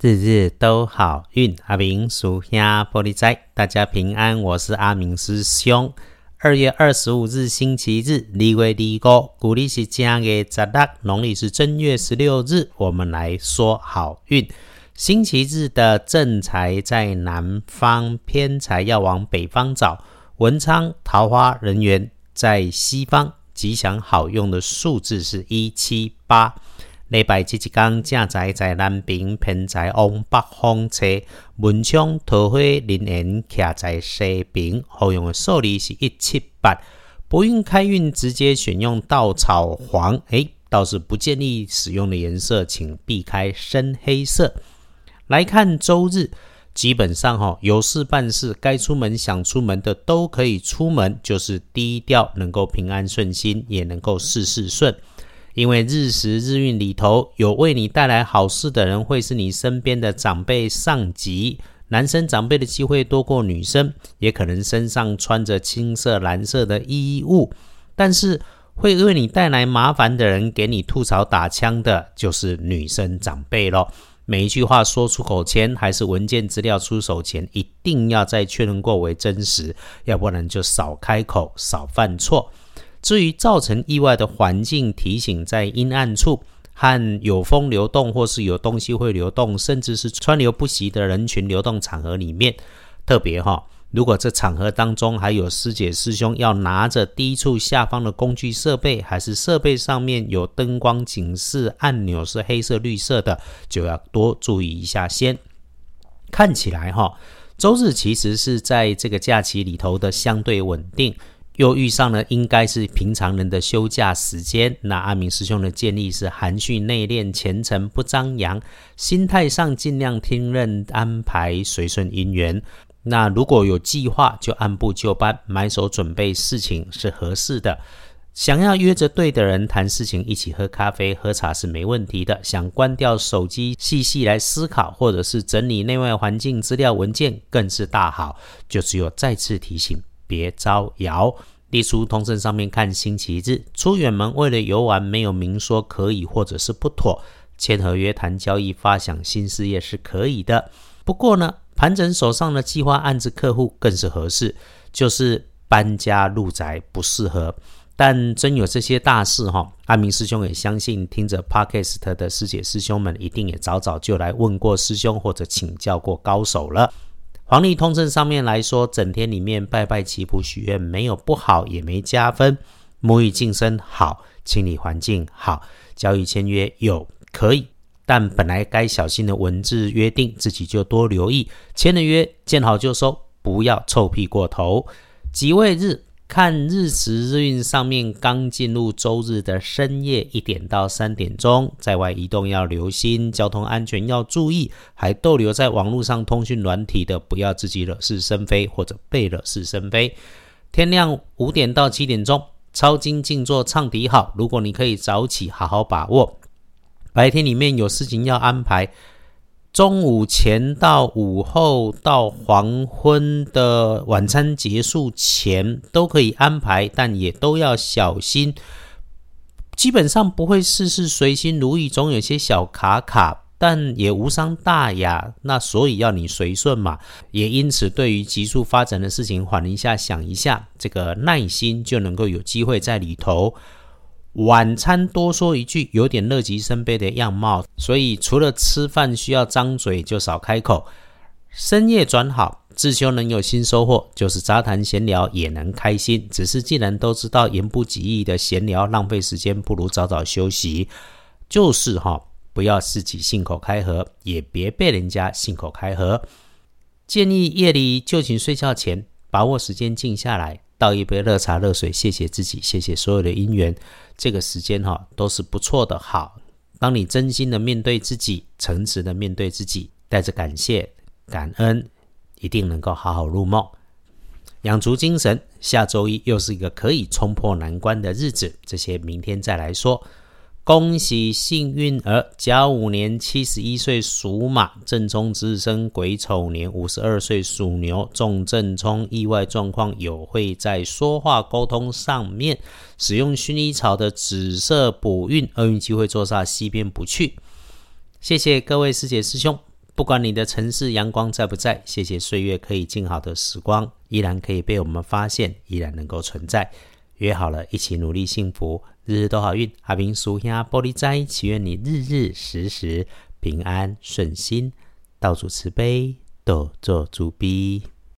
日日都好运，阿明属下玻璃斋，大家平安，我是阿明师兄。二月二十五日星期日，立位立五，古历是正月十六，农历是正月十六日。我们来说好运。星期日的正财在南方，偏财要往北方找。文昌桃花人缘在西方，吉祥好用的数字是一七八。礼拜这一天，正在在南边，偏在往北方车，文昌桃花人缘徛在西边，好用的数字是一七八。不运开运，直接选用稻草黄，诶，倒是不建议使用的颜色，请避开深黑色。来看周日，基本上哈，有事办事，该出门想出门的都可以出门，就是低调，能够平安顺心，也能够事事顺。因为日时日运里头有为你带来好事的人，会是你身边的长辈、上级。男生长辈的机会多过女生，也可能身上穿着青色、蓝色的衣物。但是会为你带来麻烦的人，给你吐槽打枪的，就是女生长辈咯。每一句话说出口前，还是文件资料出手前，一定要再确认过为真实，要不然就少开口，少犯错。至于造成意外的环境提醒，在阴暗处和有风流动，或是有东西会流动，甚至是川流不息的人群流动场合里面，特别哈，如果这场合当中还有师姐师兄要拿着低处下方的工具设备，还是设备上面有灯光警示按钮是黑色绿色的，就要多注意一下先。看起来哈，周日其实是在这个假期里头的相对稳定。又遇上了，应该是平常人的休假时间。那阿明师兄的建议是含蓄内敛、虔诚不张扬，心态上尽量听任安排，随顺因缘。那如果有计划，就按部就班，埋手准备事情是合适的。想要约着对的人谈事情，一起喝咖啡、喝茶是没问题的。想关掉手机，细细来思考，或者是整理内外环境资料文件，更是大好。就只有再次提醒。别招摇。隶书通胜上面看星期日出远门，为了游玩，没有明说可以或者是不妥。签合约、谈交易、发想新事业是可以的。不过呢，盘整手上的计划案子客户更是合适，就是搬家入宅不适合。但真有这些大事哈，阿明师兄也相信，听着 Podcast 的师姐师兄们一定也早早就来问过师兄或者请教过高手了。黄历通证上面来说，整天里面拜拜祈福许愿没有不好，也没加分。沐浴净身好，清理环境好，交易签约有可以，但本来该小心的文字约定，自己就多留意。签了约见好就收，不要臭屁过头。即位日。看日时日运上面刚进入周日的深夜一点到三点钟，在外移动要留心交通安全要注意，还逗留在网络上通讯软体的，不要自己惹是生非或者被惹是生非。天亮五点到七点钟，抄经静坐唱题好。如果你可以早起好好把握，白天里面有事情要安排。中午前到午后到黄昏的晚餐结束前都可以安排，但也都要小心。基本上不会事事随心如意，总有些小卡卡，但也无伤大雅。那所以要你随顺嘛。也因此，对于急速发展的事情，缓一下，想一下，这个耐心就能够有机会在里头。晚餐多说一句，有点乐极生悲的样貌，所以除了吃饭需要张嘴，就少开口。深夜转好，自修能有新收获，就是杂谈闲聊也能开心。只是既然都知道言不及义的闲聊浪费时间，不如早早休息。就是哈，不要自己信口开河，也别被人家信口开河。建议夜里就寝睡觉前，把握时间静下来。倒一杯热茶热水，谢谢自己，谢谢所有的因缘。这个时间哈都是不错的。好，当你真心的面对自己，诚实的面对自己，带着感谢、感恩，一定能够好好入梦，养足精神。下周一又是一个可以冲破难关的日子，这些明天再来说。恭喜幸运儿，甲午年七十一岁属马，正冲之身癸丑年五十二岁属牛，重正冲，意外状况有会在说话沟通上面使用薰衣草的紫色补运，厄运机会坐煞西边不去。谢谢各位师姐师兄，不管你的城市阳光在不在，谢谢岁月可以静好的时光，依然可以被我们发现，依然能够存在。约好了，一起努力幸福，日日都好运。阿明叔兄玻璃斋，祈愿你日日时时平安顺心，道主慈悲，多做主逼。